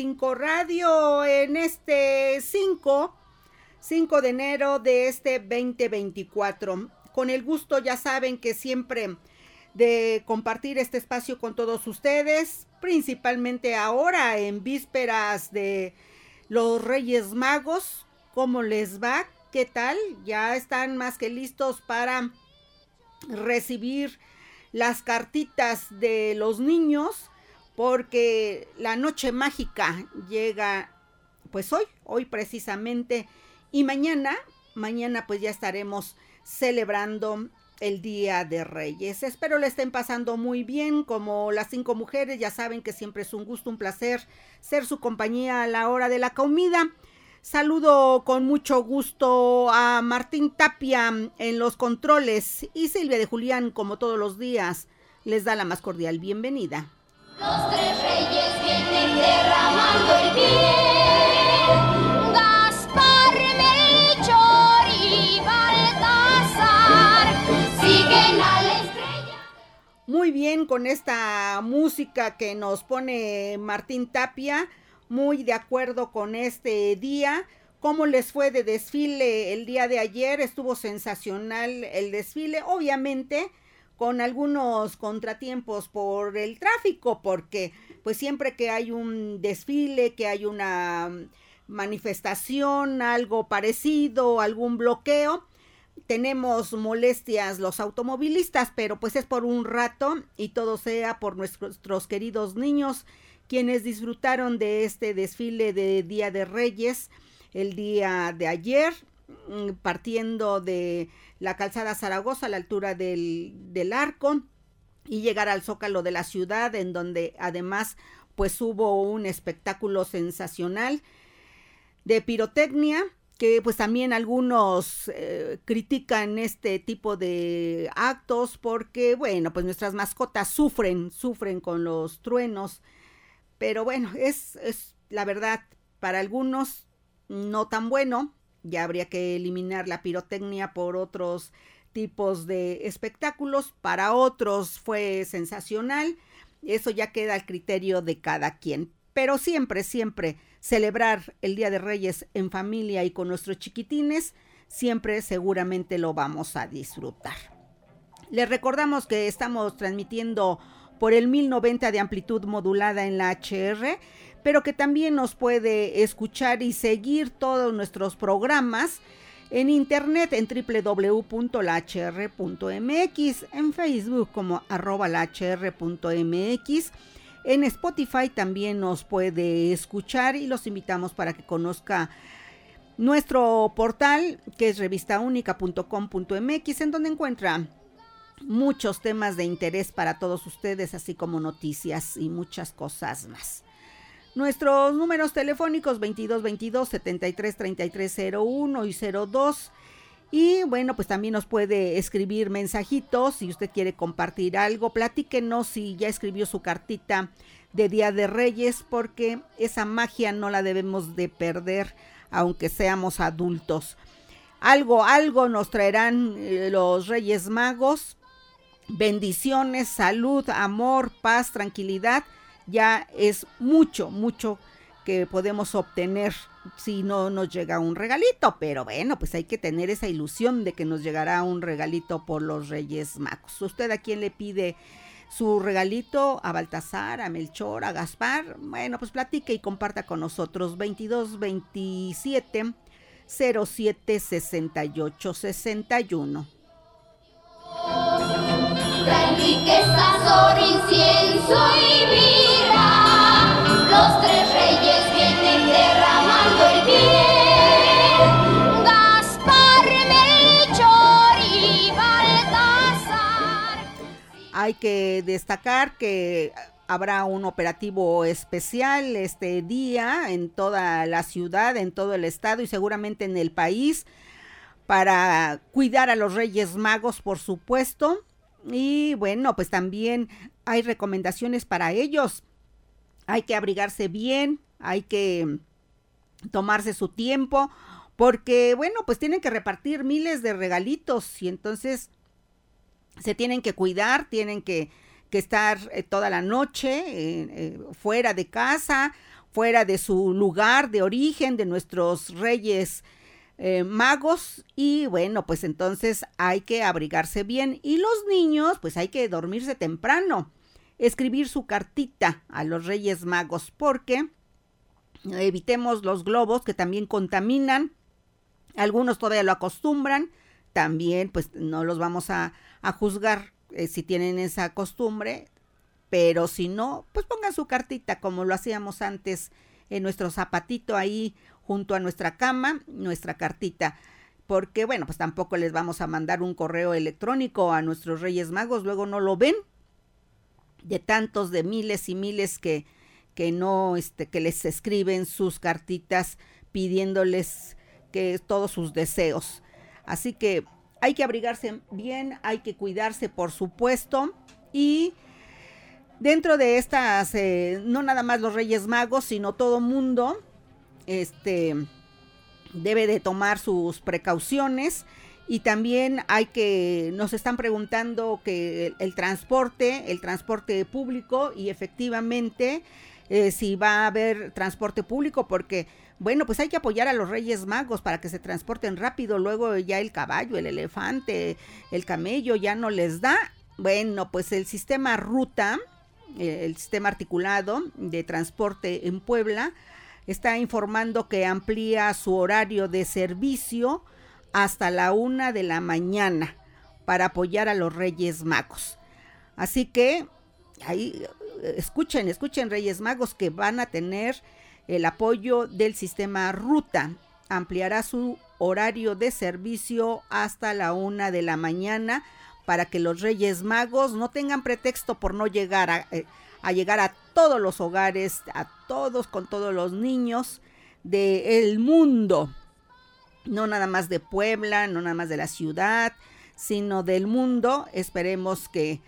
Radio, en este 5, 5 de enero de este 2024. Con el gusto, ya saben que siempre de compartir este espacio con todos ustedes, principalmente ahora en vísperas de los Reyes Magos. ¿Cómo les va? ¿Qué tal? Ya están más que listos para recibir las cartitas de los niños porque la noche mágica llega pues hoy, hoy precisamente, y mañana, mañana pues ya estaremos celebrando el Día de Reyes. Espero le estén pasando muy bien, como las cinco mujeres, ya saben que siempre es un gusto, un placer ser su compañía a la hora de la comida. Saludo con mucho gusto a Martín Tapia en los controles y Silvia de Julián, como todos los días, les da la más cordial bienvenida. Los tres reyes vienen derramando el bien. Gaspar, Melchor y Baltasar siguen a la estrella. Muy bien con esta música que nos pone Martín Tapia, muy de acuerdo con este día. ¿Cómo les fue de desfile el día de ayer? Estuvo sensacional el desfile. Obviamente, con algunos contratiempos por el tráfico, porque pues siempre que hay un desfile, que hay una manifestación, algo parecido, algún bloqueo, tenemos molestias los automovilistas, pero pues es por un rato y todo sea por nuestros queridos niños quienes disfrutaron de este desfile de Día de Reyes el día de ayer, mm, partiendo de la calzada Zaragoza a la altura del, del arco y llegar al zócalo de la ciudad en donde además pues hubo un espectáculo sensacional de pirotecnia que pues también algunos eh, critican este tipo de actos porque bueno pues nuestras mascotas sufren sufren con los truenos. Pero bueno es, es la verdad para algunos no tan bueno ya habría que eliminar la pirotecnia por otros tipos de espectáculos. Para otros fue sensacional. Eso ya queda al criterio de cada quien. Pero siempre, siempre celebrar el Día de Reyes en familia y con nuestros chiquitines, siempre seguramente lo vamos a disfrutar. Les recordamos que estamos transmitiendo por el 1090 de amplitud modulada en la HR pero que también nos puede escuchar y seguir todos nuestros programas en internet en www.lahr.mx, en Facebook como arroba en Spotify también nos puede escuchar y los invitamos para que conozca nuestro portal que es revistaúnica.com.mx en donde encuentra muchos temas de interés para todos ustedes, así como noticias y muchas cosas más. Nuestros números telefónicos 2222 73 33 01 y 02. Y bueno, pues también nos puede escribir mensajitos si usted quiere compartir algo. Platíquenos si ya escribió su cartita de Día de Reyes, porque esa magia no la debemos de perder, aunque seamos adultos. Algo, algo nos traerán eh, los Reyes Magos. Bendiciones, salud, amor, paz, tranquilidad ya es mucho, mucho que podemos obtener si no nos llega un regalito, pero bueno, pues hay que tener esa ilusión de que nos llegará un regalito por los Reyes Magos. ¿Usted a quién le pide su regalito? ¿A Baltasar, a Melchor, a Gaspar? Bueno, pues platique y comparta con nosotros 22 27 07 68 61. Hay que destacar que habrá un operativo especial este día en toda la ciudad, en todo el estado y seguramente en el país para cuidar a los Reyes Magos, por supuesto. Y bueno, pues también hay recomendaciones para ellos. Hay que abrigarse bien, hay que tomarse su tiempo, porque bueno, pues tienen que repartir miles de regalitos y entonces se tienen que cuidar, tienen que que estar eh, toda la noche eh, fuera de casa, fuera de su lugar de origen, de nuestros reyes eh, magos. Y bueno, pues entonces hay que abrigarse bien. Y los niños, pues hay que dormirse temprano, escribir su cartita a los reyes magos, porque evitemos los globos que también contaminan. Algunos todavía lo acostumbran, también pues no los vamos a, a juzgar eh, si tienen esa costumbre, pero si no, pues pongan su cartita como lo hacíamos antes en nuestro zapatito ahí junto a nuestra cama, nuestra cartita. Porque bueno, pues tampoco les vamos a mandar un correo electrónico a nuestros Reyes Magos, luego no lo ven. De tantos, de miles y miles que, que no, este, que les escriben sus cartitas pidiéndoles que todos sus deseos. Así que hay que abrigarse bien, hay que cuidarse, por supuesto. Y dentro de estas, eh, no nada más los Reyes Magos, sino todo mundo, este, debe de tomar sus precauciones. Y también hay que, nos están preguntando que el, transporte, el transporte público, y efectivamente, eh, si va a haber transporte público, porque bueno, pues hay que apoyar a los Reyes Magos para que se transporten rápido. Luego ya el caballo, el elefante, el camello ya no les da. Bueno, pues el sistema ruta, el sistema articulado de transporte en Puebla, está informando que amplía su horario de servicio hasta la una de la mañana para apoyar a los Reyes Magos. Así que ahí escuchen, escuchen Reyes Magos que van a tener el apoyo del sistema Ruta ampliará su horario de servicio hasta la una de la mañana para que los Reyes Magos no tengan pretexto por no llegar a, eh, llegar a todos los hogares, a todos con todos los niños del mundo. No nada más de Puebla, no nada más de la ciudad, sino del mundo. Esperemos que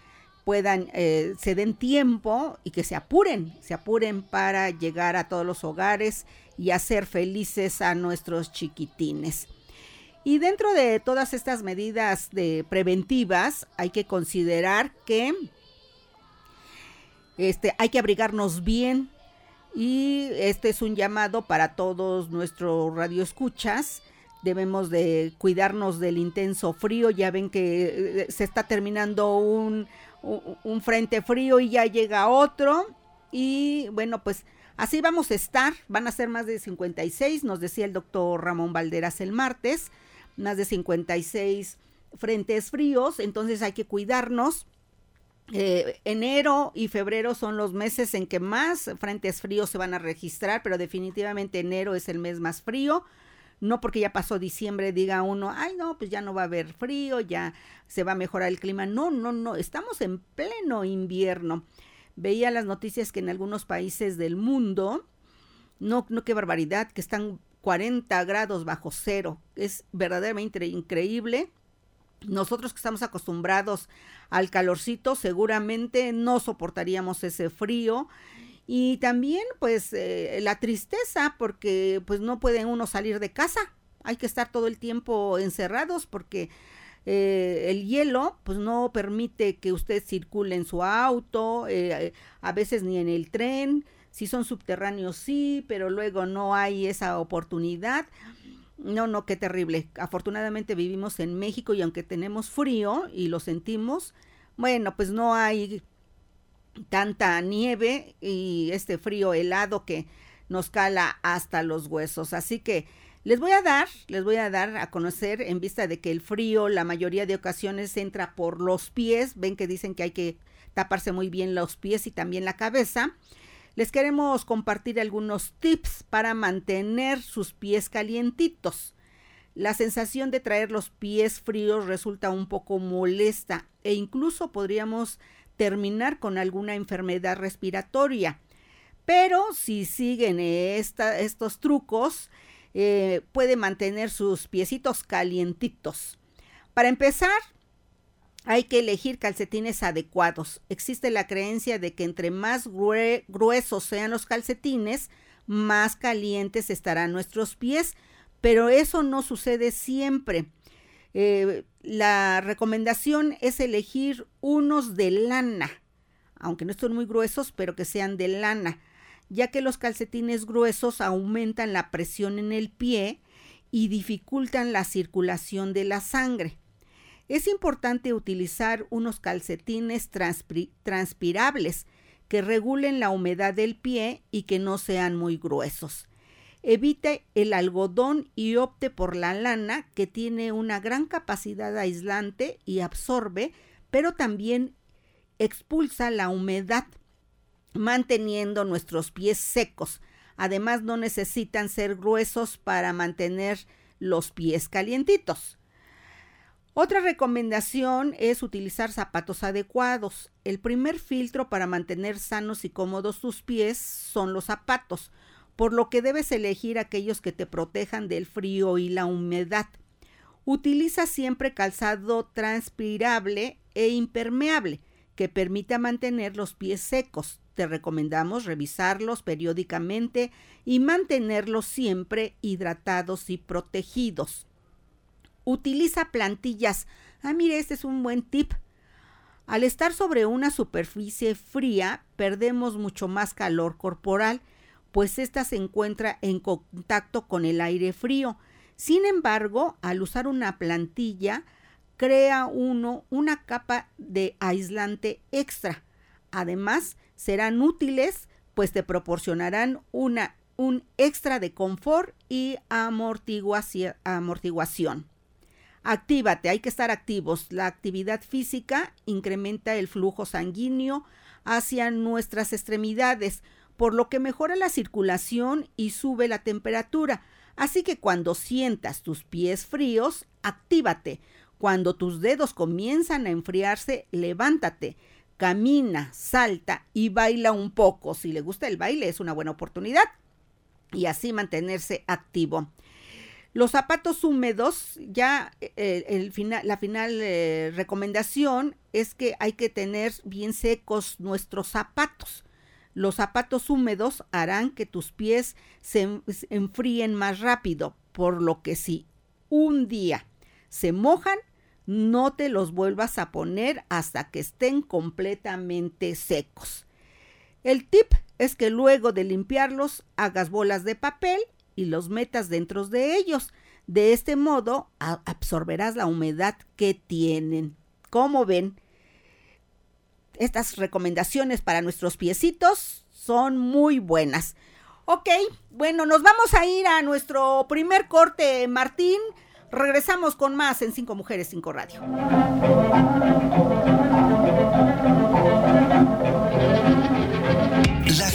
puedan, eh, se den tiempo y que se apuren, se apuren para llegar a todos los hogares y hacer felices a nuestros chiquitines. Y dentro de todas estas medidas de preventivas hay que considerar que este, hay que abrigarnos bien y este es un llamado para todos nuestros radioescuchas debemos de cuidarnos del intenso frío. Ya ven que eh, se está terminando un, un frente frío y ya llega otro. Y bueno, pues así vamos a estar. Van a ser más de 56, nos decía el doctor Ramón Valderas el martes. Más de 56 frentes fríos, entonces hay que cuidarnos. Eh, enero y febrero son los meses en que más frentes fríos se van a registrar, pero definitivamente enero es el mes más frío no porque ya pasó diciembre diga uno, ay no, pues ya no va a haber frío, ya se va a mejorar el clima. No, no, no, estamos en pleno invierno. Veía las noticias que en algunos países del mundo, no, no, qué barbaridad, que están 40 grados bajo cero. Es verdaderamente increíble. Nosotros que estamos acostumbrados al calorcito, seguramente no soportaríamos ese frío y también pues eh, la tristeza porque pues no puede uno salir de casa, hay que estar todo el tiempo encerrados porque eh, el hielo pues no permite que usted circule en su auto, eh, a veces ni en el tren, si son subterráneos sí, pero luego no hay esa oportunidad. No, no, qué terrible. Afortunadamente vivimos en México y aunque tenemos frío y lo sentimos, bueno, pues no hay tanta nieve y este frío helado que nos cala hasta los huesos. Así que Les voy a dar, les voy a dar a conocer en vista de que el frío la mayoría de ocasiones entra por los pies, ven que dicen que hay que taparse muy bien los pies y también la cabeza. Les queremos compartir algunos tips para mantener sus pies calientitos. La sensación de traer los pies fríos resulta un poco molesta e incluso podríamos terminar con alguna enfermedad respiratoria. Pero si siguen estos trucos, eh, puede mantener sus piecitos calientitos. Para empezar, hay que elegir calcetines adecuados. Existe la creencia de que entre más gruesos sean los calcetines, más calientes estarán nuestros pies, pero eso no sucede siempre. Eh, la recomendación es elegir unos de lana, aunque no estén muy gruesos, pero que sean de lana ya que los calcetines gruesos aumentan la presión en el pie y dificultan la circulación de la sangre. Es importante utilizar unos calcetines transpirables que regulen la humedad del pie y que no sean muy gruesos. Evite el algodón y opte por la lana que tiene una gran capacidad aislante y absorbe, pero también expulsa la humedad manteniendo nuestros pies secos. Además, no necesitan ser gruesos para mantener los pies calientitos. Otra recomendación es utilizar zapatos adecuados. El primer filtro para mantener sanos y cómodos tus pies son los zapatos, por lo que debes elegir aquellos que te protejan del frío y la humedad. Utiliza siempre calzado transpirable e impermeable que permita mantener los pies secos. Te recomendamos revisarlos periódicamente y mantenerlos siempre hidratados y protegidos. Utiliza plantillas. Ah, mire, este es un buen tip. Al estar sobre una superficie fría, perdemos mucho más calor corporal, pues ésta se encuentra en contacto con el aire frío. Sin embargo, al usar una plantilla, crea uno una capa de aislante extra. Además, serán útiles pues te proporcionarán una, un extra de confort y amortiguación. Actívate, hay que estar activos. La actividad física incrementa el flujo sanguíneo hacia nuestras extremidades, por lo que mejora la circulación y sube la temperatura. Así que cuando sientas tus pies fríos, actívate. Cuando tus dedos comienzan a enfriarse, levántate camina, salta y baila un poco. Si le gusta el baile es una buena oportunidad y así mantenerse activo. Los zapatos húmedos, ya eh, la final eh, recomendación es que hay que tener bien secos nuestros zapatos. Los zapatos húmedos harán que tus pies se enfríen más rápido, por lo que si un día se mojan, no te los vuelvas a poner hasta que estén completamente secos. El tip es que luego de limpiarlos hagas bolas de papel y los metas dentro de ellos. De este modo absorberás la humedad que tienen. Como ven, estas recomendaciones para nuestros piecitos son muy buenas. Ok, bueno, nos vamos a ir a nuestro primer corte, Martín. Regresamos con más en Cinco Mujeres, Cinco Radio.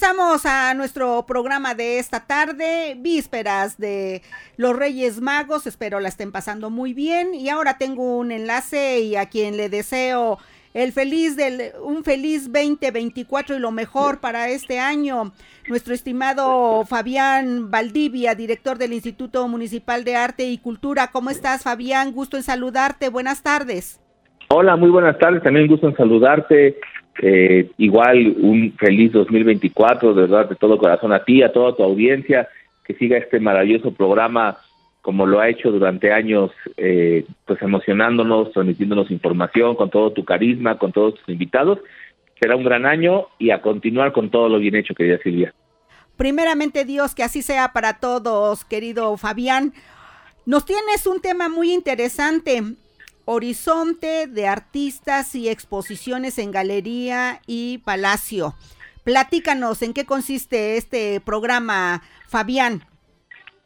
Regresamos a nuestro programa de esta tarde, vísperas de los Reyes Magos. Espero la estén pasando muy bien. Y ahora tengo un enlace y a quien le deseo el feliz del un feliz 2024 y lo mejor para este año. Nuestro estimado Fabián Valdivia, director del Instituto Municipal de Arte y Cultura. ¿Cómo estás, Fabián? Gusto en saludarte. Buenas tardes. Hola, muy buenas tardes. También gusto en saludarte. Eh, igual un feliz 2024, de verdad, de todo corazón a ti, a toda tu audiencia, que siga este maravilloso programa como lo ha hecho durante años, eh, pues emocionándonos, transmitiéndonos información con todo tu carisma, con todos tus invitados. Será un gran año y a continuar con todo lo bien hecho, querida Silvia. Primeramente Dios, que así sea para todos, querido Fabián. Nos tienes un tema muy interesante, horizonte de artistas y exposiciones en galería y palacio. Platícanos en qué consiste este programa, Fabián.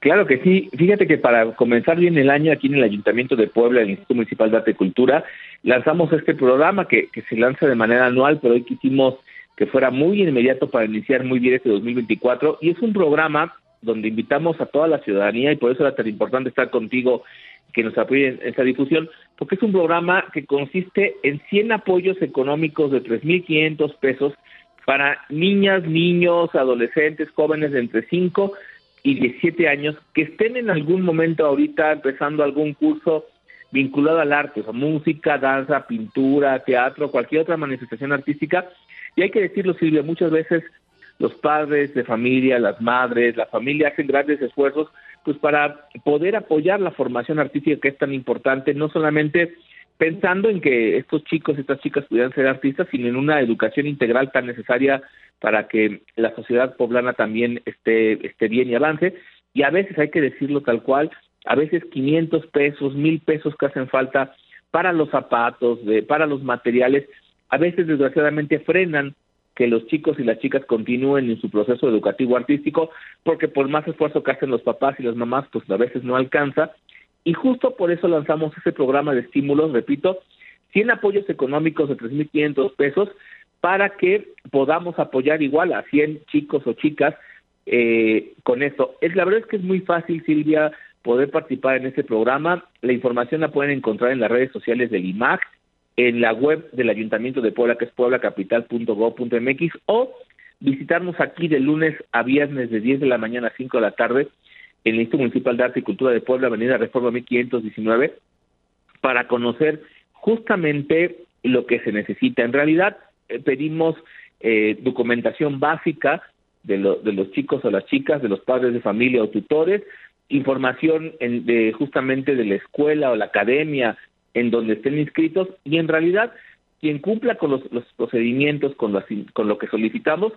Claro que sí. Fíjate que para comenzar bien el año aquí en el Ayuntamiento de Puebla, el Instituto Municipal de Arte y Cultura, lanzamos este programa que, que se lanza de manera anual, pero hoy quisimos que fuera muy inmediato para iniciar muy bien este 2024. Y es un programa donde invitamos a toda la ciudadanía y por eso era tan importante estar contigo que nos apoyen en esta difusión, porque es un programa que consiste en 100 apoyos económicos de 3.500 pesos para niñas, niños, adolescentes, jóvenes de entre 5 y 17 años que estén en algún momento ahorita empezando algún curso vinculado al arte, o sea, música, danza, pintura, teatro, cualquier otra manifestación artística. Y hay que decirlo, Silvia, muchas veces los padres de familia, las madres, la familia hacen grandes esfuerzos pues para poder apoyar la formación artística que es tan importante, no solamente pensando en que estos chicos, estas chicas pudieran ser artistas, sino en una educación integral tan necesaria para que la sociedad poblana también esté, esté bien y avance. Y a veces hay que decirlo tal cual, a veces 500 pesos, 1000 pesos que hacen falta para los zapatos, de, para los materiales, a veces desgraciadamente frenan que los chicos y las chicas continúen en su proceso educativo artístico, porque por más esfuerzo que hacen los papás y las mamás, pues a veces no alcanza, y justo por eso lanzamos ese programa de estímulos, repito, 100 apoyos económicos de 3.500 pesos para que podamos apoyar igual a 100 chicos o chicas eh, con esto. Es, la verdad es que es muy fácil, Silvia, poder participar en este programa. La información la pueden encontrar en las redes sociales del IMAC, en la web del Ayuntamiento de Puebla, que es pueblacapital.gov.mx, o visitarnos aquí de lunes a viernes de 10 de la mañana a 5 de la tarde en el Instituto Municipal de Arte y Cultura de Puebla, Avenida Reforma 1519, para conocer justamente lo que se necesita. En realidad, eh, pedimos eh, documentación básica de, de los chicos o las chicas, de los padres de familia o tutores, información en, de justamente de la escuela o la academia en donde estén inscritos y en realidad quien cumpla con los, procedimientos, con, con lo que solicitamos,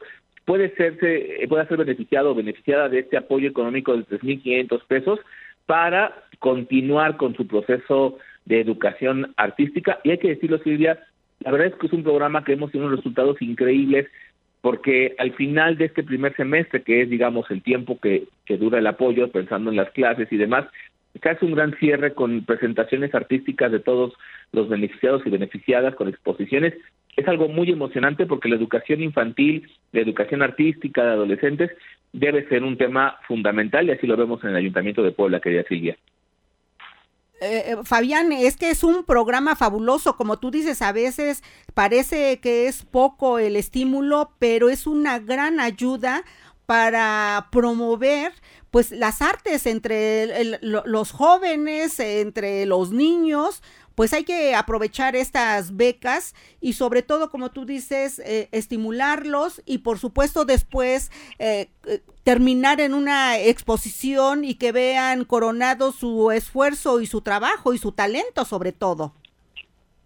puede serse, eh, puede ser beneficiado o beneficiada de este apoyo económico de 3.500 pesos para continuar con su proceso de educación artística. Y hay que decirlo, Silvia, la verdad es que es un programa que hemos tenido resultados increíbles porque al final de este primer semestre, que es, digamos, el tiempo que, que dura el apoyo, pensando en las clases y demás, hace un gran cierre con presentaciones artísticas de todos los beneficiados y beneficiadas, con exposiciones. Es algo muy emocionante porque la educación infantil, la educación artística de adolescentes debe ser un tema fundamental y así lo vemos en el Ayuntamiento de Puebla, querida Silvia. Eh, eh, Fabián, es que es un programa fabuloso, como tú dices, a veces parece que es poco el estímulo, pero es una gran ayuda para promover pues las artes entre los jóvenes, entre los niños, pues hay que aprovechar estas becas y sobre todo, como tú dices, eh, estimularlos y por supuesto después eh, terminar en una exposición y que vean coronado su esfuerzo y su trabajo y su talento sobre todo.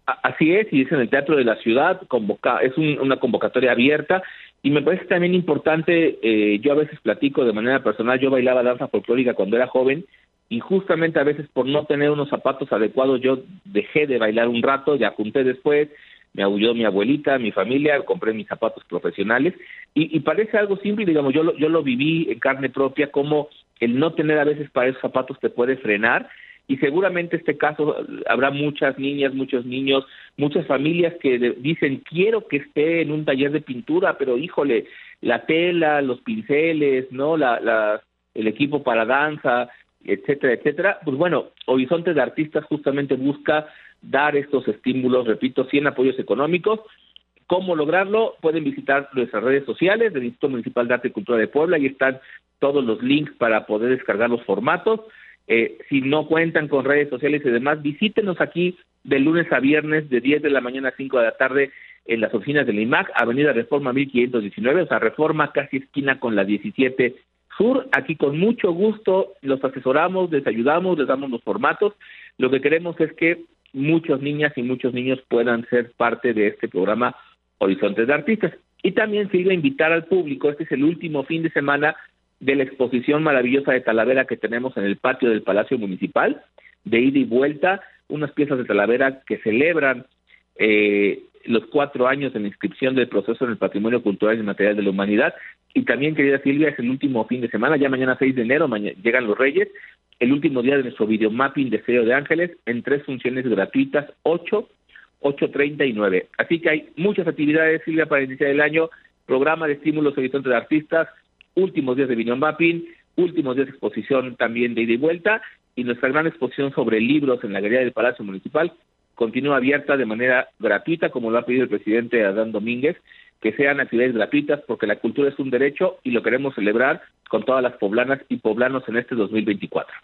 Así es, y es el Teatro de la Ciudad, convoca, es una convocatoria abierta y me parece también importante, eh, yo a veces platico de manera personal, yo bailaba danza folclórica cuando era joven y justamente a veces por no tener unos zapatos adecuados yo dejé de bailar un rato, ya apunté después, me aulló mi abuelita, mi familia, compré mis zapatos profesionales y, y parece algo simple, digamos, yo lo, yo lo viví en carne propia, como el no tener a veces para esos zapatos te puede frenar y seguramente este caso habrá muchas niñas, muchos niños, muchas familias que dicen quiero que esté en un taller de pintura, pero híjole, la tela, los pinceles, no, la, la el equipo para danza, etcétera, etcétera. Pues bueno, Horizonte de Artistas justamente busca dar estos estímulos, repito, 100 apoyos económicos. ¿Cómo lograrlo? Pueden visitar nuestras redes sociales del Instituto Municipal de Arte y Cultura de Puebla, ahí están todos los links para poder descargar los formatos. Eh, si no cuentan con redes sociales y demás, visítenos aquí de lunes a viernes de 10 de la mañana a 5 de la tarde en las oficinas del IMAC, Avenida Reforma 1519, o sea, Reforma casi esquina con la 17 Sur. Aquí con mucho gusto los asesoramos, les ayudamos, les damos los formatos. Lo que queremos es que muchas niñas y muchos niños puedan ser parte de este programa Horizontes de Artistas. Y también se iba a invitar al público, este es el último fin de semana de la exposición maravillosa de Talavera que tenemos en el patio del Palacio Municipal, de ida y vuelta, unas piezas de Talavera que celebran eh, los cuatro años de inscripción del proceso en el patrimonio cultural y material de la humanidad. Y también, querida Silvia, es el último fin de semana, ya mañana 6 de enero, llegan los Reyes, el último día de nuestro videomapping de Ceo de Ángeles en tres funciones gratuitas, 8, 8.30 y 9. Así que hay muchas actividades, Silvia, para iniciar el año, programa de estímulos horizontes de artistas, últimos días de videomapping, últimos días de exposición también de ida y vuelta, y nuestra gran exposición sobre libros en la Galería del Palacio Municipal continúa abierta de manera gratuita, como lo ha pedido el presidente Adán Domínguez, que sean actividades gratuitas porque la cultura es un derecho y lo queremos celebrar con todas las poblanas y poblanos en este 2024.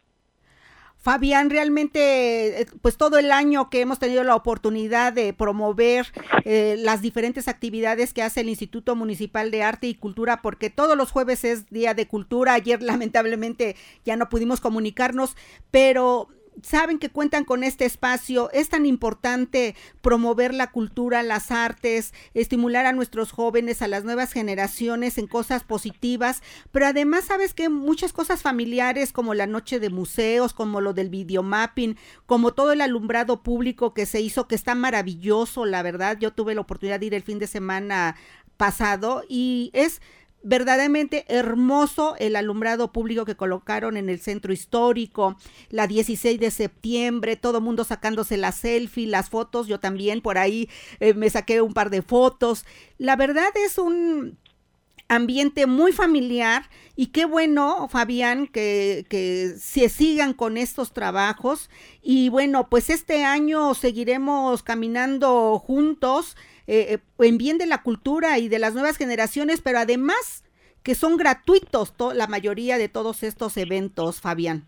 Fabián, realmente, eh, pues todo el año que hemos tenido la oportunidad de promover eh, las diferentes actividades que hace el Instituto Municipal de Arte y Cultura, porque todos los jueves es Día de Cultura. Ayer lamentablemente ya no pudimos comunicarnos, pero saben que cuentan con este espacio. Es tan importante promover la cultura, las artes, estimular a nuestros jóvenes, a las nuevas generaciones en cosas positivas, pero además sabes que muchas cosas familiares como la noche de museos, como lo del videomapping, como todo el alumbrado público que se hizo, que está maravilloso, la verdad. Yo tuve la oportunidad de ir el fin de semana pasado y es verdaderamente hermoso el alumbrado público que colocaron en el centro histórico, la 16 de septiembre, todo mundo sacándose la selfie, las fotos, yo también por ahí eh, me saqué un par de fotos. La verdad es un ambiente muy familiar y qué bueno, Fabián, que, que se sigan con estos trabajos y bueno, pues este año seguiremos caminando juntos eh, eh, en bien de la cultura y de las nuevas generaciones, pero además que son gratuitos la mayoría de todos estos eventos, Fabián.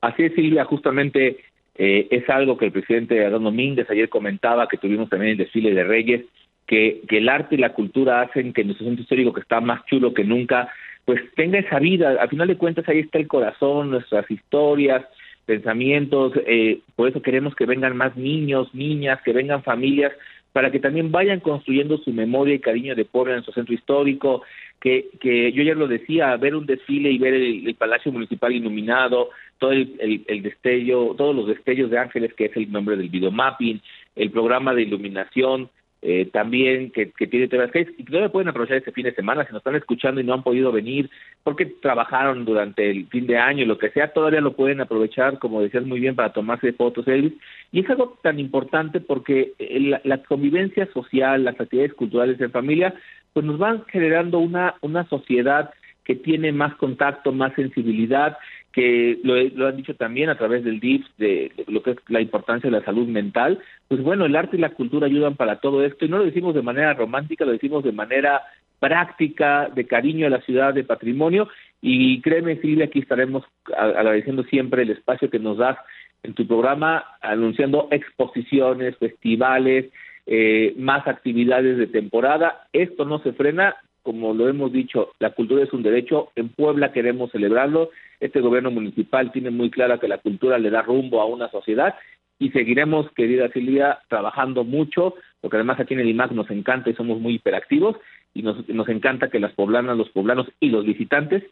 Así es, Silvia, justamente eh, es algo que el presidente Adán Domínguez ayer comentaba, que tuvimos también el desfile de Reyes, que, que el arte y la cultura hacen que nuestro centro histórico, que está más chulo que nunca, pues tenga esa vida. Al final de cuentas, ahí está el corazón, nuestras historias, pensamientos. Eh, por eso queremos que vengan más niños, niñas, que vengan familias para que también vayan construyendo su memoria y cariño de pueblo en su centro histórico, que, que yo ya lo decía, ver un desfile y ver el, Palacio Municipal iluminado, todo el, el, destello, todos los destellos de ángeles, que es el nombre del videomapping, el programa de iluminación, eh, también que, que tiene TV y que todavía pueden aprovechar este fin de semana si nos están escuchando y no han podido venir porque trabajaron durante el fin de año, lo que sea, todavía lo pueden aprovechar, como decías muy bien, para tomarse fotos, Elvis. Y es algo tan importante porque la, la convivencia social, las actividades culturales en familia, pues nos van generando una, una sociedad que tiene más contacto, más sensibilidad, que lo, han dicho también a través del DIPS, de, lo que es la importancia de la salud mental, pues bueno, el arte y la cultura ayudan para todo esto y no lo decimos de manera romántica, lo decimos de manera práctica, de cariño a la ciudad, de patrimonio y créeme Silvia, aquí estaremos agradeciendo siempre el espacio que nos das en tu programa, anunciando exposiciones, festivales, eh, más actividades de temporada. Esto no se frena, como lo hemos dicho, la cultura es un derecho, en Puebla queremos celebrarlo, este gobierno municipal tiene muy clara que la cultura le da rumbo a una sociedad y seguiremos, querida Silvia, trabajando mucho, porque además aquí en el IMAC nos encanta y somos muy hiperactivos y nos, encanta que las poblanas, los poblanos y los visitantes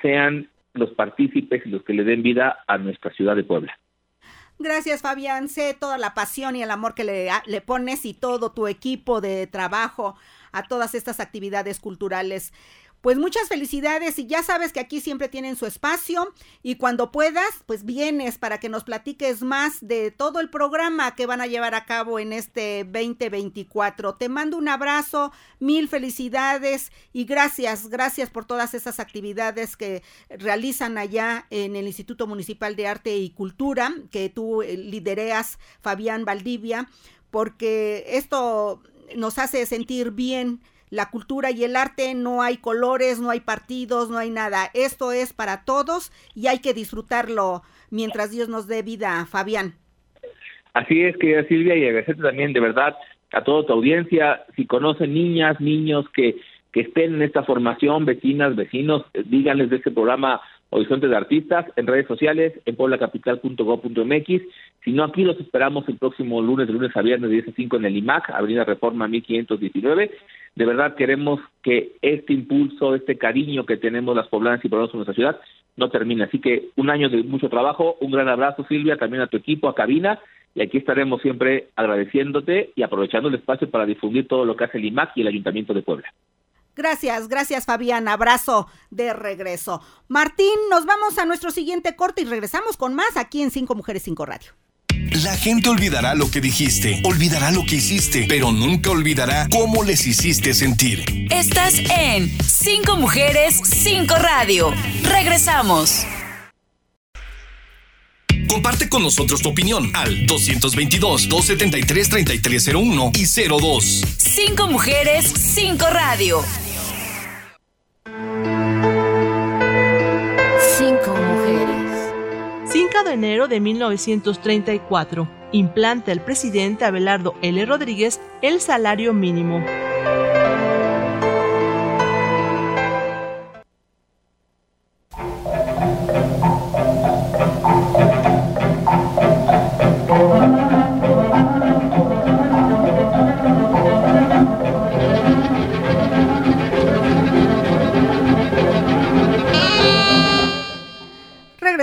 sean los partícipes y los que le den vida a nuestra ciudad de Puebla. Gracias, Fabián. Sé toda la pasión y el amor que le pones y todo tu equipo de trabajo a todas estas actividades culturales. Pues muchas felicidades y ya sabes que aquí siempre tienen su espacio y cuando puedas, pues vienes para que nos platiques más de todo el programa que van a llevar a cabo en este 2024. Te mando un abrazo, mil felicidades y gracias, gracias por todas esas actividades que realizan allá en el Instituto Municipal de Arte y Cultura que tú eh, lidereas, Fabián Valdivia, porque esto nos hace sentir bien la cultura y el arte, no hay colores, no hay partidos, no hay nada. Esto es para todos y hay que disfrutarlo mientras Dios nos dé vida, Fabián. Así es, querida Silvia, y agradecerte también de verdad a toda tu audiencia. Si conocen niñas, niños que, que estén en esta formación, vecinas, vecinos, díganles de este programa Horizonte de Artistas en redes sociales, en pueblacapital.gov.mx. Si no, aquí los esperamos el próximo lunes, de lunes a viernes, de 10 a 5 en el IMAC, Avenida Reforma 1519. De verdad queremos que este impulso, este cariño que tenemos las poblanas y poblados en nuestra ciudad no termine. Así que un año de mucho trabajo, un gran abrazo Silvia, también a tu equipo, a Cabina, y aquí estaremos siempre agradeciéndote y aprovechando el espacio para difundir todo lo que hace el IMAC y el Ayuntamiento de Puebla. Gracias, gracias Fabián. Abrazo de regreso. Martín, nos vamos a nuestro siguiente corte y regresamos con más aquí en Cinco Mujeres Cinco Radio. La gente olvidará lo que dijiste, olvidará lo que hiciste, pero nunca olvidará cómo les hiciste sentir. Estás en Cinco Mujeres Cinco Radio. Regresamos. Comparte con nosotros tu opinión al 222-273-3301 y 02. Cinco Mujeres Cinco Radio. 5 de enero de 1934, implanta el presidente Abelardo L. Rodríguez el salario mínimo.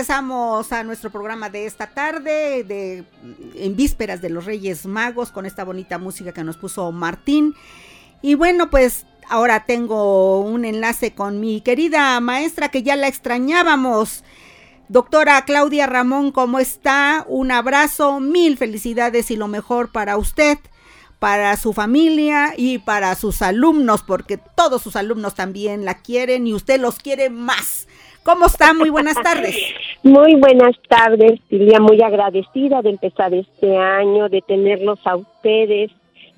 Regresamos a nuestro programa de esta tarde, de, en vísperas de los Reyes Magos, con esta bonita música que nos puso Martín. Y bueno, pues ahora tengo un enlace con mi querida maestra que ya la extrañábamos. Doctora Claudia Ramón, ¿cómo está? Un abrazo, mil felicidades y lo mejor para usted, para su familia y para sus alumnos, porque todos sus alumnos también la quieren y usted los quiere más. ¿Cómo está? Muy buenas tardes. Muy buenas tardes, Silvia, muy agradecida de empezar este año, de tenerlos a ustedes,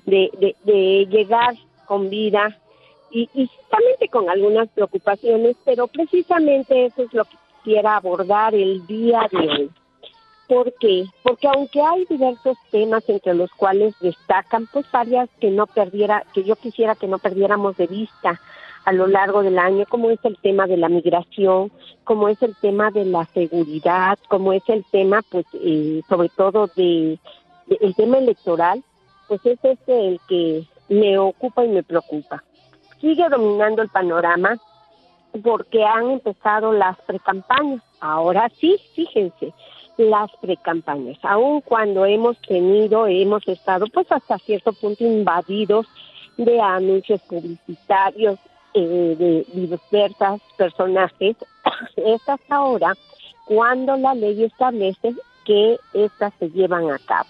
de, de, de llegar con vida y, solamente con algunas preocupaciones, pero precisamente eso es lo que quisiera abordar el día de hoy. ¿Por qué? Porque aunque hay diversos temas entre los cuales destacan, pues varias que no perdiera, que yo quisiera que no perdiéramos de vista a lo largo del año, como es el tema de la migración, como es el tema de la seguridad, como es el tema, pues, eh, sobre todo de, el tema electoral, pues es este el que me ocupa y me preocupa. Sigue dominando el panorama porque han empezado las precampañas. Ahora sí, fíjense, las precampañas, aun cuando hemos tenido, hemos estado pues hasta cierto punto invadidos de anuncios publicitarios, eh, de diversas personajes, es hasta ahora cuando la ley establece que estas se llevan a cabo.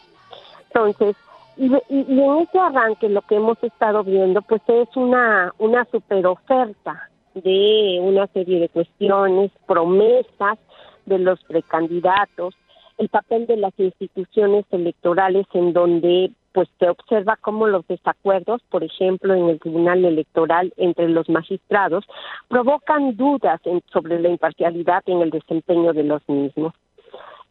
Entonces, y, y, en este arranque lo que hemos estado viendo pues es una, una super oferta de una serie de cuestiones, promesas de los precandidatos, el papel de las instituciones electorales en donde pues se observa cómo los desacuerdos, por ejemplo, en el Tribunal Electoral entre los magistrados, provocan dudas en, sobre la imparcialidad en el desempeño de los mismos.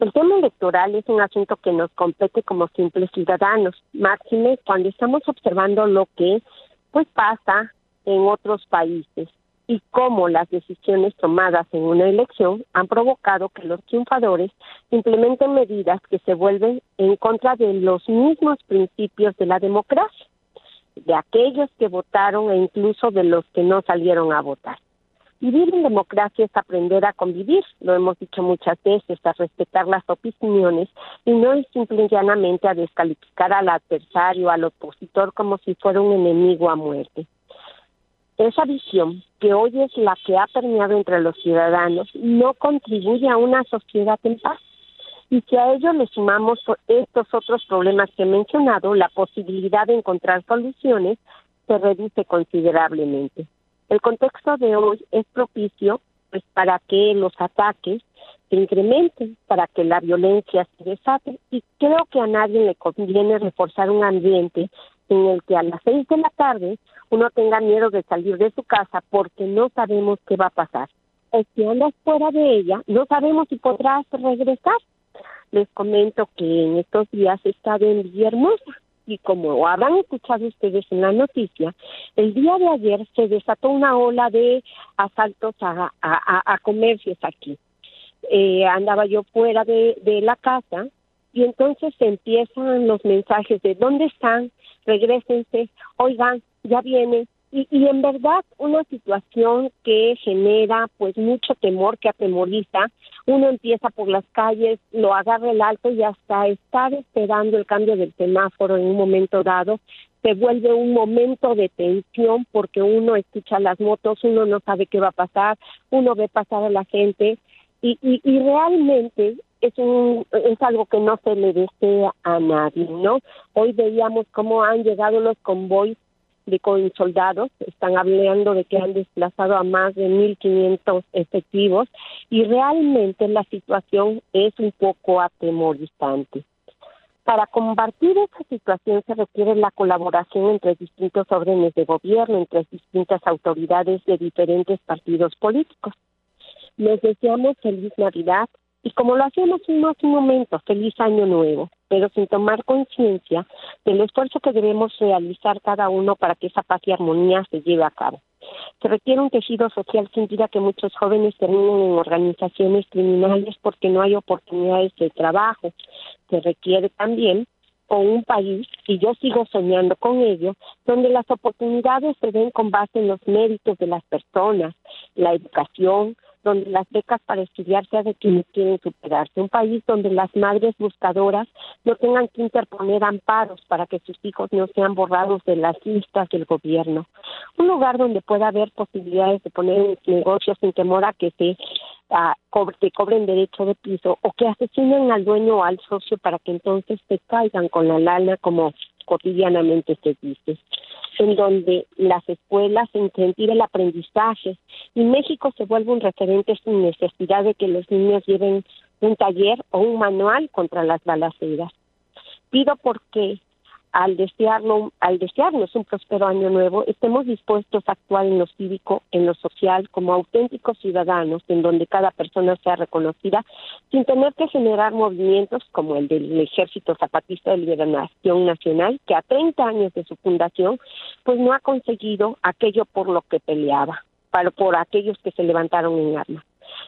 El tema electoral es un asunto que nos compete como simples ciudadanos, máxime cuando estamos observando lo que pues pasa en otros países y cómo las decisiones tomadas en una elección han provocado que los triunfadores implementen medidas que se vuelven en contra de los mismos principios de la democracia, de aquellos que votaron e incluso de los que no salieron a votar. Vivir en democracia es aprender a convivir, lo hemos dicho muchas veces, a respetar las opiniones y no es simple y llanamente a descalificar al adversario, al opositor como si fuera un enemigo a muerte esa visión, que hoy es la que ha permeado entre los ciudadanos, no contribuye a una sociedad en paz. Y si a ello le sumamos estos otros problemas que he mencionado, la posibilidad de encontrar soluciones se reduce considerablemente. El contexto de hoy es propicio pues para que los ataques se incrementen, para que la violencia se desate y creo que a nadie le conviene reforzar un ambiente en el que a las seis de la tarde uno tenga miedo de salir de su casa porque no sabemos qué va a pasar. O si andas fuera de ella, no sabemos si podrás regresar. Les comento que en estos días he estado en Villahermosa y como habrán escuchado ustedes en la noticia, el día de ayer se desató una ola de asaltos a, a, a comercios aquí. Eh, andaba yo fuera de, de la casa y entonces empiezan los mensajes de ¿dónde están? Regrésense, oigan, ya viene. Y, y en verdad una situación que genera pues mucho temor, que atemoriza. Uno empieza por las calles, lo agarra el alto y hasta estar esperando el cambio del semáforo en un momento dado se vuelve un momento de tensión porque uno escucha las motos, uno no sabe qué va a pasar, uno ve pasar a la gente y, y, y realmente es un es algo que no se le desea a nadie, ¿no? Hoy veíamos cómo han llegado los convoys de soldados, están hablando de que han desplazado a más de 1.500 efectivos y realmente la situación es un poco atemorizante. Para combatir esta situación se requiere la colaboración entre distintos órdenes de gobierno, entre distintas autoridades de diferentes partidos políticos. Les deseamos feliz Navidad y como lo hacemos en un momento, feliz año nuevo, pero sin tomar conciencia del esfuerzo que debemos realizar cada uno para que esa paz y armonía se lleve a cabo. Se requiere un tejido social sin duda que muchos jóvenes terminen en organizaciones criminales porque no hay oportunidades de trabajo. Se requiere también con un país, y yo sigo soñando con ello, donde las oportunidades se den con base en los méritos de las personas, la educación, donde las becas para estudiar sean de quienes quieren superarse, un país donde las madres buscadoras no tengan que interponer amparos para que sus hijos no sean borrados de las listas del gobierno, un lugar donde pueda haber posibilidades de poner negocios sin temor a que se uh, que cobren derecho de piso o que asesinen al dueño o al socio para que entonces se caigan con la lana como cotidianamente se dice en donde las escuelas se incentive el aprendizaje y México se vuelve un referente sin necesidad de que los niños lleven un taller o un manual contra las balaceras. Pido porque al desearlo, al desearnos un próspero año nuevo, estemos dispuestos a actuar en lo cívico, en lo social, como auténticos ciudadanos, en donde cada persona sea reconocida, sin tener que generar movimientos como el del Ejército Zapatista de Liberación Nacional, que a 30 años de su fundación, pues no ha conseguido aquello por lo que peleaba, para, por aquellos que se levantaron en armas.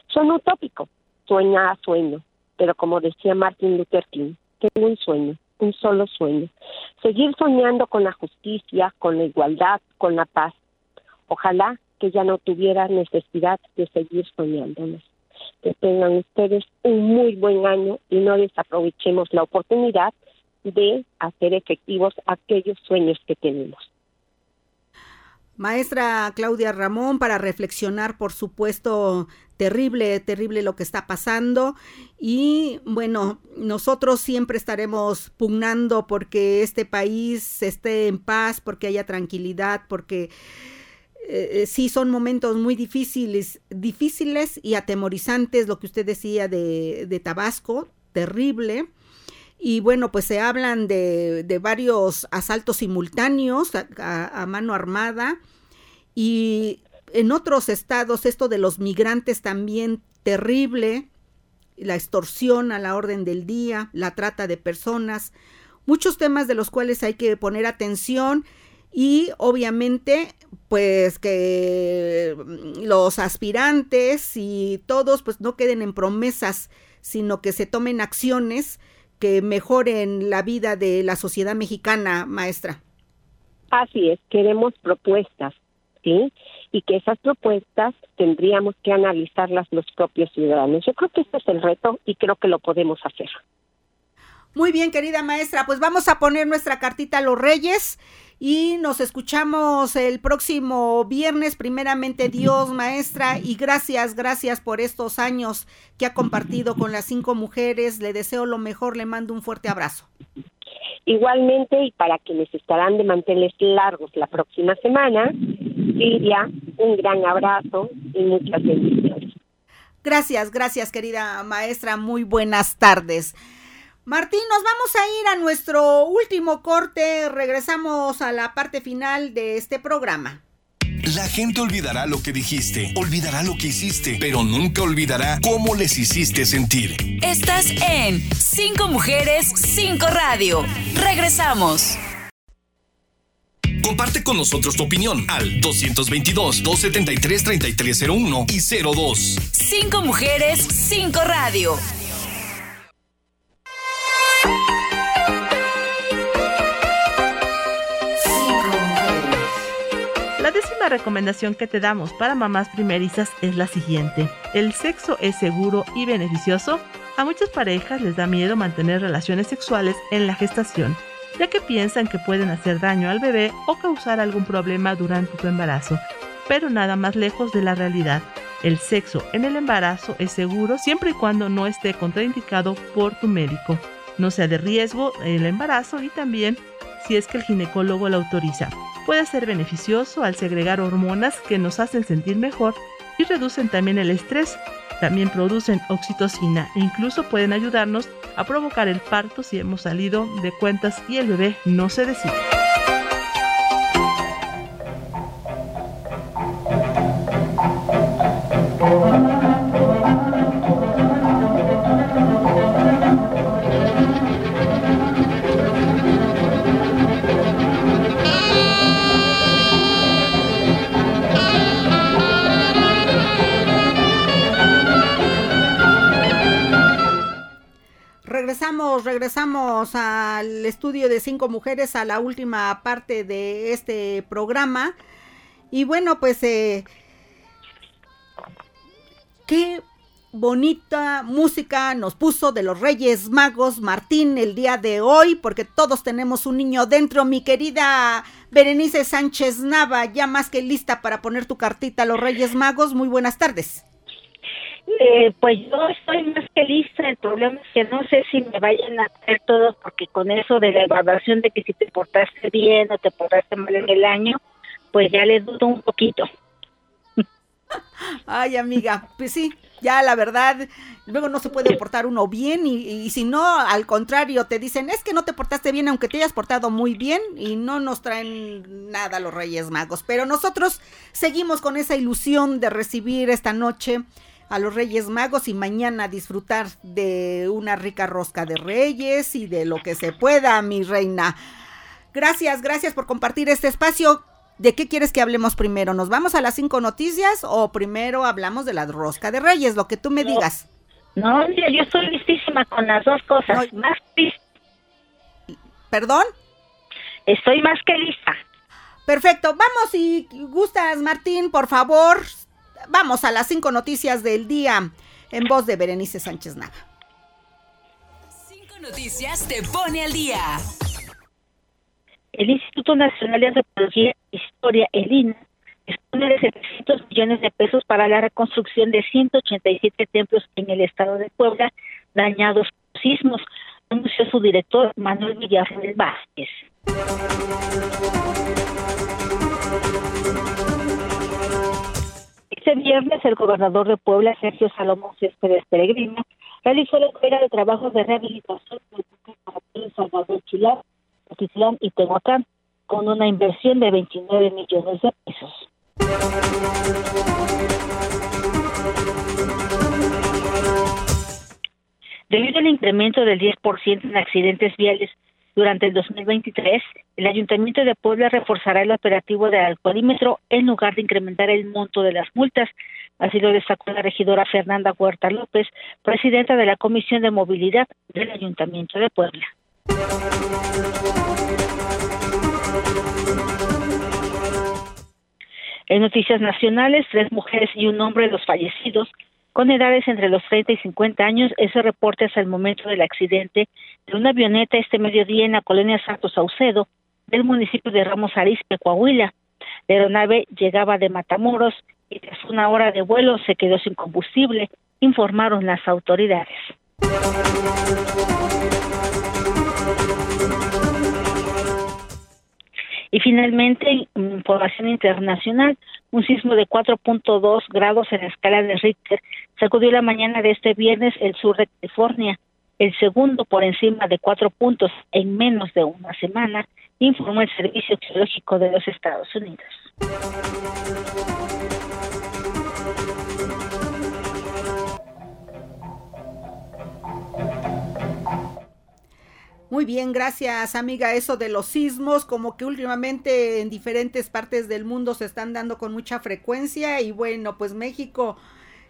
Son utópicos, sueña a sueño, pero como decía Martin Luther King, tengo un sueño un solo sueño, seguir soñando con la justicia, con la igualdad, con la paz. Ojalá que ya no tuviera necesidad de seguir soñándonos. Que tengan ustedes un muy buen año y no desaprovechemos la oportunidad de hacer efectivos aquellos sueños que tenemos. Maestra Claudia Ramón, para reflexionar, por supuesto, terrible, terrible lo que está pasando. Y bueno, nosotros siempre estaremos pugnando porque este país esté en paz, porque haya tranquilidad, porque eh, sí son momentos muy difíciles, difíciles y atemorizantes, lo que usted decía de, de Tabasco, terrible. Y bueno, pues se hablan de, de varios asaltos simultáneos a, a, mano armada. Y en otros estados esto de los migrantes también terrible, la extorsión a la orden del día, la trata de personas, muchos temas de los cuales hay que poner atención y obviamente pues que los aspirantes y todos pues no queden en promesas, sino que se tomen acciones que mejoren la vida de la sociedad mexicana, maestra. Así es, queremos propuestas, ¿sí? Y que esas propuestas tendríamos que analizarlas los propios ciudadanos. Yo creo que este es el reto y creo que lo podemos hacer. Muy bien, querida maestra, pues vamos a poner nuestra cartita a los reyes y nos escuchamos el próximo viernes, primeramente Dios, maestra, y gracias, gracias por estos años que ha compartido con las cinco mujeres. Le deseo lo mejor, le mando un fuerte abrazo. Igualmente, y para quienes estarán de manteles largos la próxima semana, Lidia, un gran abrazo y muchas bendiciones. Gracias, gracias, querida maestra. Muy buenas tardes. Martín, nos vamos a ir a nuestro último corte. Regresamos a la parte final de este programa. La gente olvidará lo que dijiste, olvidará lo que hiciste, pero nunca olvidará cómo les hiciste sentir. Estás en Cinco Mujeres, Cinco Radio. Regresamos. Comparte con nosotros tu opinión al 222-273-3301 y 02. Cinco mujeres, cinco radio. Recomendación que te damos para mamás primerizas es la siguiente. ¿El sexo es seguro y beneficioso? A muchas parejas les da miedo mantener relaciones sexuales en la gestación, ya que piensan que pueden hacer daño al bebé o causar algún problema durante tu embarazo, pero nada más lejos de la realidad. El sexo en el embarazo es seguro siempre y cuando no esté contraindicado por tu médico, no sea de riesgo el embarazo y también si es que el ginecólogo lo autoriza. Puede ser beneficioso al segregar hormonas que nos hacen sentir mejor y reducen también el estrés. También producen oxitocina e incluso pueden ayudarnos a provocar el parto si hemos salido de cuentas y el bebé no se decide. Regresamos, al estudio de cinco mujeres a la última parte de este programa. Y bueno, pues eh, qué bonita música nos puso de los Reyes Magos Martín el día de hoy, porque todos tenemos un niño dentro. Mi querida Berenice Sánchez Nava, ya más que lista para poner tu cartita a los Reyes Magos. Muy buenas tardes. Eh, pues yo estoy más que lista, el problema es que no sé si me vayan a hacer todos, porque con eso de la evaluación de que si te portaste bien o te portaste mal en el año, pues ya les dudo un poquito. Ay, amiga, pues sí, ya la verdad, luego no se puede portar uno bien y, si no, al contrario, te dicen, es que no te portaste bien aunque te hayas portado muy bien y no nos traen nada los Reyes Magos. Pero nosotros seguimos con esa ilusión de recibir esta noche a los Reyes Magos y mañana disfrutar de una rica rosca de reyes y de lo que se pueda, mi reina. Gracias, gracias por compartir este espacio. ¿De qué quieres que hablemos primero? ¿Nos vamos a las cinco noticias o primero hablamos de la rosca de reyes? Lo que tú me No. digas. No, mira, yo estoy listísima con las dos cosas. No. Más. ¿Perdón? Estoy más que lista. Perfecto, vamos si gustas, Martín, por favor. Vamos a las cinco noticias del día en voz de Berenice Sánchez Nava. Cinco noticias te pone al día. El Instituto Nacional de Antropología e Historia, el INA, dispone de 700 millones de pesos para la reconstrucción de 187 templos en el estado de Puebla dañados por sismos, anunció su director Manuel Villarreal Vázquez. Este viernes, el gobernador de Puebla, Sergio Salomón Céspedes Peregrino, realizó la entrega de trabajos de rehabilitación El Salvador Chilán, y Tehuacán, con una inversión de 29 millones de pesos. Debido al incremento del 10% en accidentes viales durante el 2023, el Ayuntamiento de Puebla reforzará el operativo del alcoholímetro en lugar de incrementar el monto de las multas. Así lo destacó la regidora Fernanda Huerta López, presidenta de la Comisión de Movilidad del Ayuntamiento de Puebla. En noticias nacionales, tres mujeres y un hombre, los fallecidos, con edades entre los 30 y 50 años, ese reporte hasta el momento del accidente de una avioneta este mediodía en la colonia Santo Saucedo del municipio de Ramos Arizpe, Coahuila. La aeronave llegaba de Matamoros y tras una hora de vuelo se quedó sin combustible, informaron las autoridades. Y finalmente, en información internacional, un sismo de 4.2 grados en la escala de Richter sacudió la mañana de este viernes el sur de California, el segundo por encima de cuatro puntos en menos de una semana, informó el Servicio Geológico de los Estados Unidos. Muy bien, gracias amiga. Eso de los sismos, como que últimamente en diferentes partes del mundo se están dando con mucha frecuencia y bueno, pues México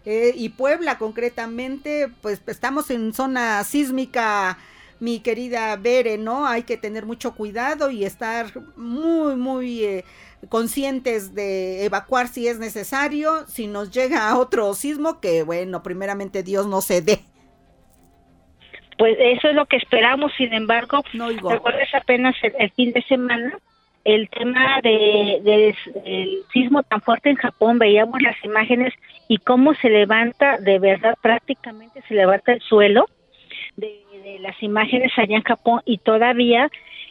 eh, y Puebla concretamente, pues estamos en zona sísmica, mi querida Bere, ¿no? Hay que tener mucho cuidado y estar muy, muy eh, conscientes de evacuar si es necesario, si nos llega otro sismo, que bueno, primeramente Dios no se dé. Pues eso es lo que esperamos, sin embargo, no recuerdes apenas el, fin de semana el tema de, del sismo tan fuerte en Japón, veíamos las imágenes y cómo se levanta, de verdad prácticamente se levanta el suelo de, las imágenes allá en Japón y todavía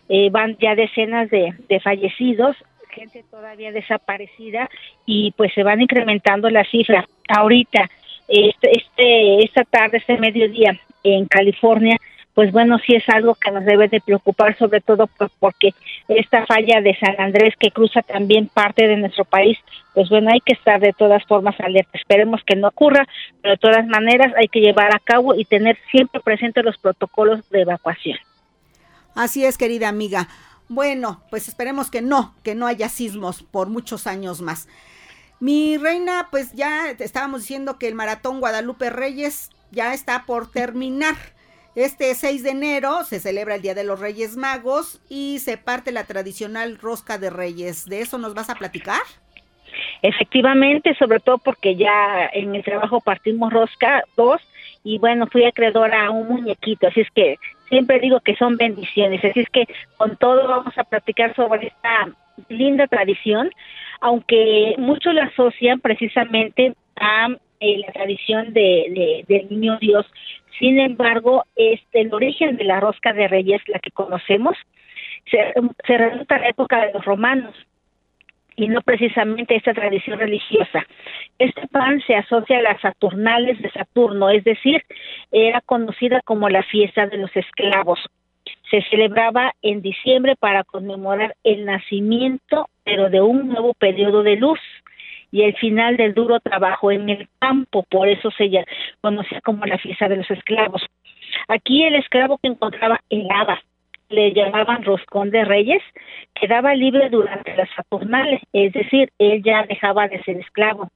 eh, van ya decenas de, de fallecidos, gente todavía desaparecida y pues se van incrementando las cifras. Ahorita, este, este, esta tarde, este mediodía, en California, pues bueno, sí es algo que nos debe de preocupar, sobre todo porque esta falla de San Andrés que cruza también parte de nuestro país, pues bueno, hay que estar de todas formas alerta. Esperemos que no ocurra, pero de todas maneras hay que llevar a cabo y tener siempre presentes los protocolos de evacuación. Así es, querida amiga. Bueno, pues esperemos que no, que no haya sismos por muchos años más. Mi reina, pues ya estábamos diciendo que el maratón Guadalupe Reyes ya está por terminar. Este 6 de enero se celebra el Día de los Reyes Magos y se parte la tradicional rosca de reyes. ¿De eso nos vas a platicar? Efectivamente, sobre todo porque ya en el trabajo partimos rosca dos y bueno, fui acreedora a un muñequito, así es que siempre digo que son bendiciones, así es que con todo vamos a platicar sobre esta linda tradición, aunque muchos la asocian precisamente a eh, la tradición de, del niño Dios. Sin embargo, este, el origen de la rosca de reyes, la que conocemos, se, se remonta a la época de los romanos y no precisamente esta tradición religiosa. Este pan se asocia a las Saturnales de Saturno, es decir, era conocida como la fiesta de los esclavos. Se celebraba en diciembre para conmemorar el nacimiento, pero de un nuevo periodo de luz y el final del duro trabajo en el campo, por eso se conocía como la fiesta de los esclavos. Aquí el esclavo que encontraba helaba, le llamaban roscón de reyes, quedaba libre durante las Saturnales, es decir, él ya dejaba de ser esclavo.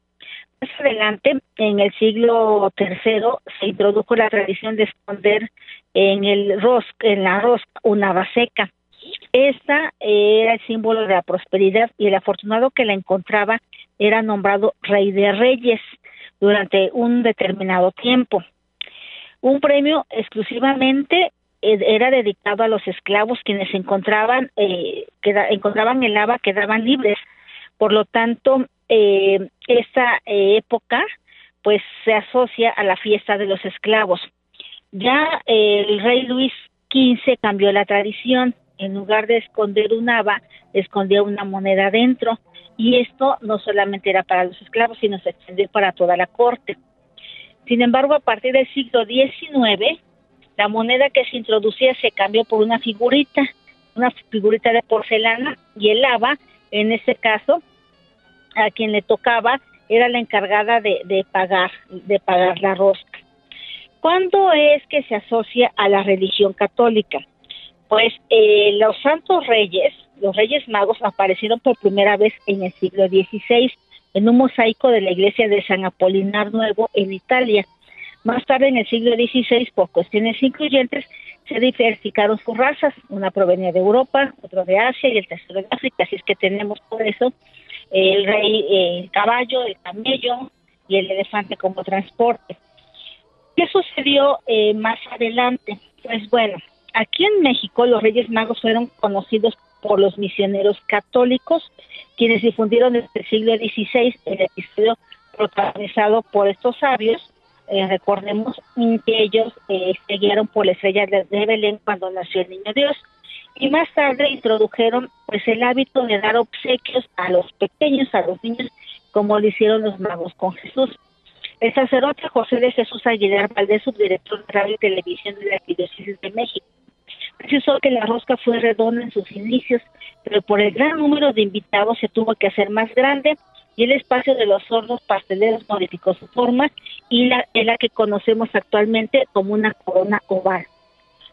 Más adelante, en el siglo III, se introdujo la tradición de esconder en el rosca, en la rosca una vaseca. Esta era el símbolo de la prosperidad y el afortunado que la encontraba era nombrado rey de reyes durante un determinado tiempo. Un premio exclusivamente eh, era dedicado a los esclavos quienes encontraban eh, encontraban el lava quedaban libres. Por lo tanto, eh, esta eh, época pues se asocia a la fiesta de los esclavos. Ya el rey Luis XV cambió la tradición. En lugar de esconder un haba, escondía una moneda dentro y esto no solamente era para los esclavos, sino se extendió para toda la corte. Sin embargo, a partir del siglo XIX, la moneda que se introducía se cambió por una figurita, una figurita de porcelana y el lava, en ese caso, a quien le tocaba era la encargada de, de pagar, de pagar la rosca. ¿Cuándo es que se asocia a la religión católica? Pues eh, los santos reyes, los reyes magos aparecieron por primera vez en el siglo XVI en un mosaico de la iglesia de San Apolinar Nuevo en Italia. Más tarde, en el siglo XVI, por cuestiones incluyentes, se diversificaron sus razas. Una provenía de Europa, otro de Asia y el tercero de África. Así es que tenemos por eso el rey, el caballo, el camello y el elefante como transporte. ¿Qué sucedió eh, más adelante? Pues bueno, Aquí en México los Reyes Magos fueron conocidos por los misioneros católicos, quienes difundieron desde el siglo XVI el episodio protagonizado por estos sabios. Eh, recordemos que ellos eh, se guiaron por la estrella de, Belén cuando nació el niño Dios y más tarde introdujeron pues el hábito de dar obsequios a los pequeños, a los niños, como lo hicieron los magos con Jesús. El sacerdote José de Jesús Aguilar Valdés, subdirector de radio y televisión de la Arquidiócesis de México, precisó que la rosca fue redonda en sus inicios, pero por el gran número de invitados se tuvo que hacer más grande y el espacio de los hornos pasteleros modificó su forma y la, es la que conocemos actualmente como una corona oval.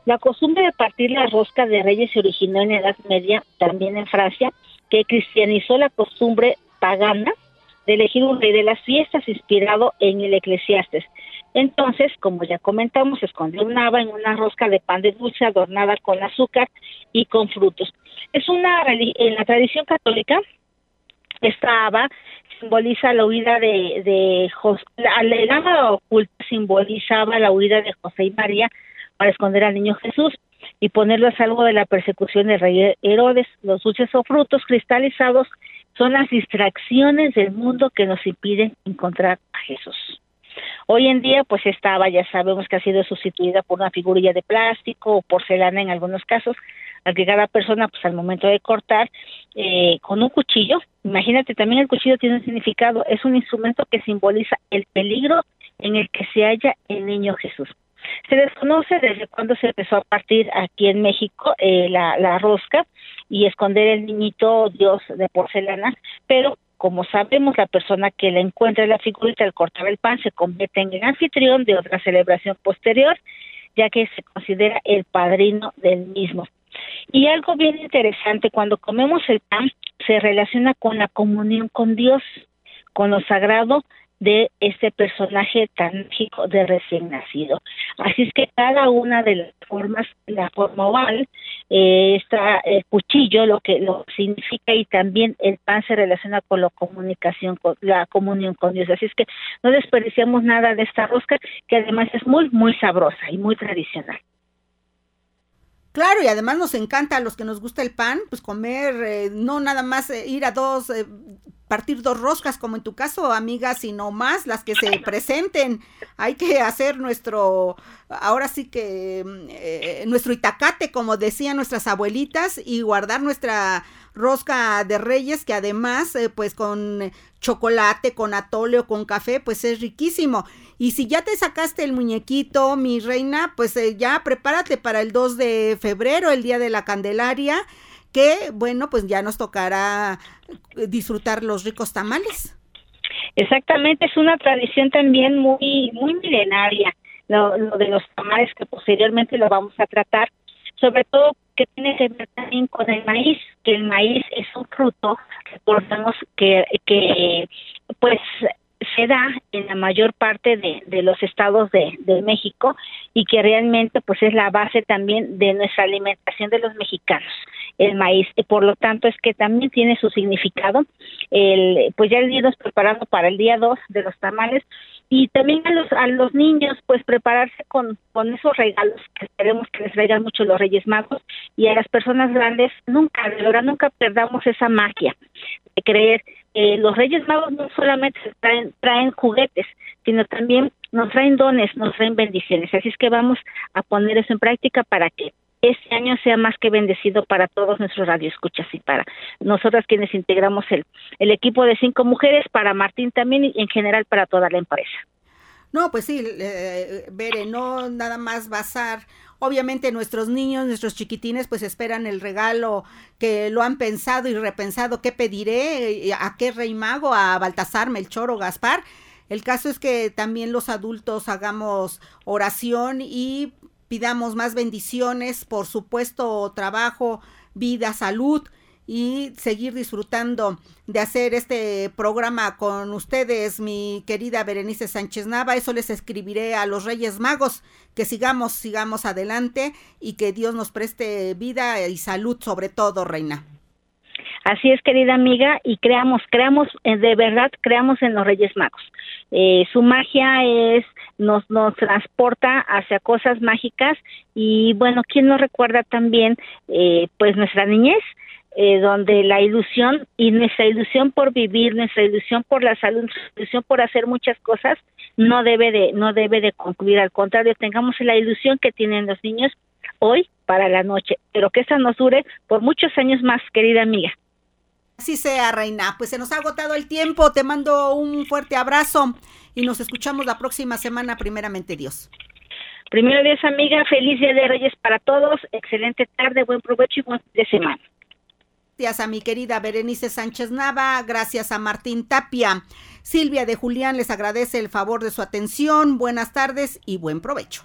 La costumbre de partir la rosca de reyes se originó en la Edad Media, también en Francia, que cristianizó la costumbre pagana de elegir un rey de las fiestas inspirado en el eclesiastes. Entonces, como ya comentamos, se escondió un nava en una rosca de pan de dulce adornada con azúcar y con frutos. Es una en la tradición católica esta haba simboliza la huida de, de José, la, oculta simbolizaba la huida de José y María para esconder al niño Jesús y ponerlo a salvo de la persecución del rey Herodes. Los dulces o frutos cristalizados son las distracciones del mundo que nos impiden encontrar a Jesús. Hoy en día, pues estaba, ya sabemos que ha sido sustituida por una figurilla de plástico o porcelana en algunos casos, al que cada persona, pues al momento de cortar, eh, con un cuchillo, imagínate, también el cuchillo tiene un significado, es un instrumento que simboliza el peligro en el que se halla el niño Jesús. Se desconoce desde cuándo se empezó a partir aquí en México eh, la, la rosca y esconder el niñito Dios de porcelana, pero como sabemos, la persona que la encuentra en la figurita al cortar el pan se convierte en el anfitrión de otra celebración posterior, ya que se considera el padrino del mismo. Y algo bien interesante, cuando comemos el pan, se relaciona con la comunión con Dios, con lo sagrado de este personaje tan mágico de recién nacido. Así es que cada una de las formas, la forma oval, eh, está el cuchillo, lo que lo significa y también el pan se relaciona con la comunicación, con la comunión con Dios. Así es que no desperdiciamos nada de esta rosca que además es muy, muy sabrosa y muy tradicional. Claro, y además nos encanta a los que nos gusta el pan, pues comer, eh, no nada más eh, ir a dos, eh, partir dos roscas como en tu caso, amiga, sino más las que se presenten. Hay que hacer nuestro, ahora sí que, nuestro itacate, como decían nuestras abuelitas, y guardar nuestra rosca de reyes, que además, pues con chocolate, con atole o con café, pues es riquísimo. Y si ya te sacaste el muñequito, mi reina, pues eh, ya prepárate para el 2 de febrero, el día de la Candelaria, que bueno, pues ya nos tocará eh, disfrutar los ricos tamales. Exactamente, es una tradición también muy muy milenaria, lo, lo de los tamales que posteriormente lo vamos a tratar, sobre todo que tiene que ver también con el maíz, que el maíz es un fruto, recordemos que, que pues se da en la mayor parte de, los estados de, de, México y que realmente pues es la base también de nuestra alimentación de los mexicanos el maíz. Y por lo tanto es que también tiene su significado el pues ya el irnos preparando para el día 2 de los tamales y también a los a los niños pues prepararse con con esos regalos que esperemos que les traigan mucho los Reyes Magos y a las personas grandes nunca de verdad nunca perdamos esa magia de creer eh, los Reyes Magos no solamente traen, traen juguetes, sino también nos traen dones, nos traen bendiciones. Así es que vamos a poner eso en práctica para que este año sea más que bendecido para todos nuestros radioescuchas y para nosotras quienes integramos el, el equipo de cinco mujeres, para Martín también y en general para toda la empresa. No, pues sí, eh, Bere, no nada más basar Obviamente nuestros niños, nuestros chiquitines, pues esperan el regalo que lo han pensado y repensado, ¿qué pediré? ¿A qué rey mago? ¿A Baltasar, Melchor o Gaspar? El caso es que también los adultos hagamos oración y pidamos más bendiciones, por supuesto, trabajo, vida, salud y seguir disfrutando de hacer este programa con ustedes, mi querida Berenice Sánchez Nava. Eso les escribiré a los Reyes Magos, que sigamos, sigamos adelante y que Dios nos preste vida y salud sobre todo, Reina. Así es, querida amiga, y creamos, creamos, eh, de verdad, creamos en los Reyes Magos. Eh, su magia es, nos, nos transporta hacia cosas mágicas y bueno, ¿quién nos recuerda también, eh, pues nuestra niñez? Eh, donde la ilusión y nuestra ilusión por vivir, nuestra ilusión por la salud, nuestra ilusión por hacer muchas cosas no debe de no debe de concluir, al contrario, tengamos la ilusión que tienen los niños hoy para la noche, pero que esa nos dure por muchos años más, querida amiga. Así sea, Reina. Pues se nos ha agotado el tiempo. Te mando un fuerte abrazo y nos escuchamos la próxima semana, primeramente Dios. Primero Dios, amiga. Feliz Día de Reyes para todos. Excelente tarde, buen provecho y buen fin de semana. Gracias a mi querida Berenice Sánchez Nava, gracias a Martín Tapia. Silvia de Julián les agradece el favor de su atención. Buenas tardes y buen provecho.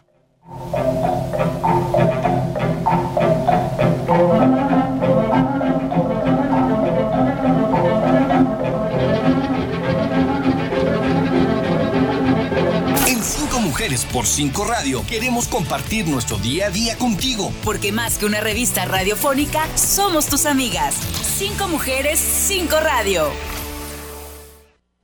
Mujeres por Cinco Radio queremos compartir nuestro día a día contigo. Porque más que una revista radiofónica, somos tus amigas. Cinco mujeres, cinco radio.